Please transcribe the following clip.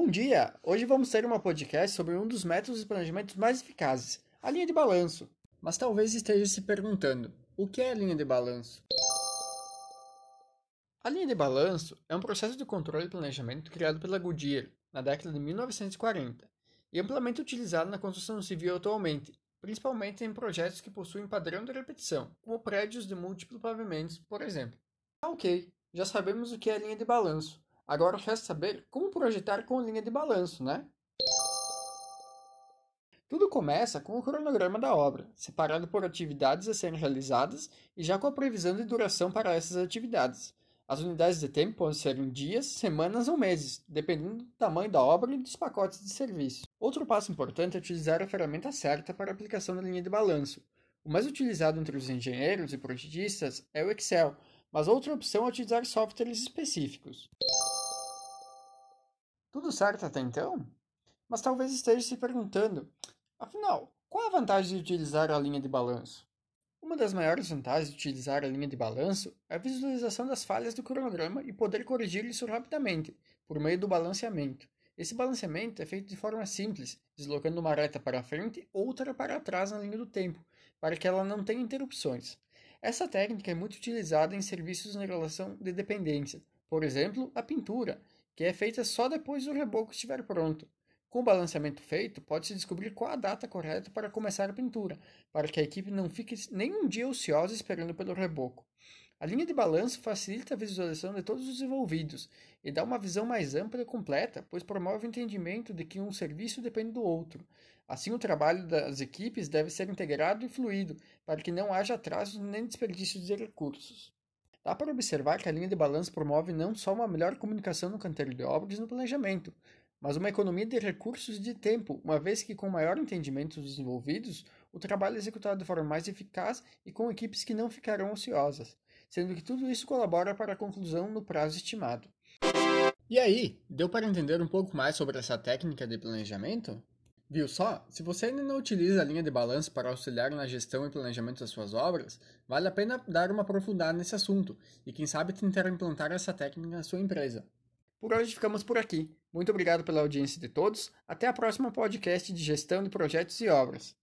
Bom dia! Hoje vamos ter uma podcast sobre um dos métodos de planejamento mais eficazes, a linha de balanço. Mas talvez esteja se perguntando, o que é a linha de balanço? A linha de balanço é um processo de controle e planejamento criado pela Goodyear na década de 1940 e amplamente utilizado na construção civil atualmente, principalmente em projetos que possuem padrão de repetição, como prédios de múltiplos pavimentos, por exemplo. Ah, ok, já sabemos o que é a linha de balanço. Agora resta saber como projetar com a linha de balanço, né? Tudo começa com o cronograma da obra, separado por atividades a serem realizadas e já com a previsão de duração para essas atividades. As unidades de tempo podem ser em dias, semanas ou meses, dependendo do tamanho da obra e dos pacotes de serviço. Outro passo importante é utilizar a ferramenta certa para a aplicação da linha de balanço. O mais utilizado entre os engenheiros e projetistas é o Excel, mas outra opção é utilizar softwares específicos. Tudo certo até então? Mas talvez esteja se perguntando: Afinal, qual a vantagem de utilizar a linha de balanço? Uma das maiores vantagens de utilizar a linha de balanço é a visualização das falhas do cronograma e poder corrigir isso rapidamente, por meio do balanceamento. Esse balanceamento é feito de forma simples, deslocando uma reta para frente ou outra para trás na linha do tempo, para que ela não tenha interrupções. Essa técnica é muito utilizada em serviços em relação de dependência, por exemplo, a pintura, que é feita só depois do reboco estiver pronto. Com o balanceamento feito, pode-se descobrir qual a data correta para começar a pintura, para que a equipe não fique nem um dia ociosa esperando pelo reboco. A linha de balanço facilita a visualização de todos os envolvidos e dá uma visão mais ampla e completa, pois promove o entendimento de que um serviço depende do outro. Assim, o trabalho das equipes deve ser integrado e fluido, para que não haja atrasos nem desperdício de recursos. Dá para observar que a linha de balanço promove não só uma melhor comunicação no canteiro de obras e no planejamento, mas uma economia de recursos e de tempo, uma vez que, com maior entendimento dos envolvidos, o trabalho é executado de forma mais eficaz e com equipes que não ficarão ociosas, sendo que tudo isso colabora para a conclusão no prazo estimado. E aí, deu para entender um pouco mais sobre essa técnica de planejamento? Viu só? Se você ainda não utiliza a linha de balanço para auxiliar na gestão e planejamento das suas obras, vale a pena dar uma aprofundada nesse assunto e, quem sabe, tentar implantar essa técnica na sua empresa. Por hoje ficamos por aqui. Muito obrigado pela audiência de todos. Até a próxima podcast de gestão de projetos e obras.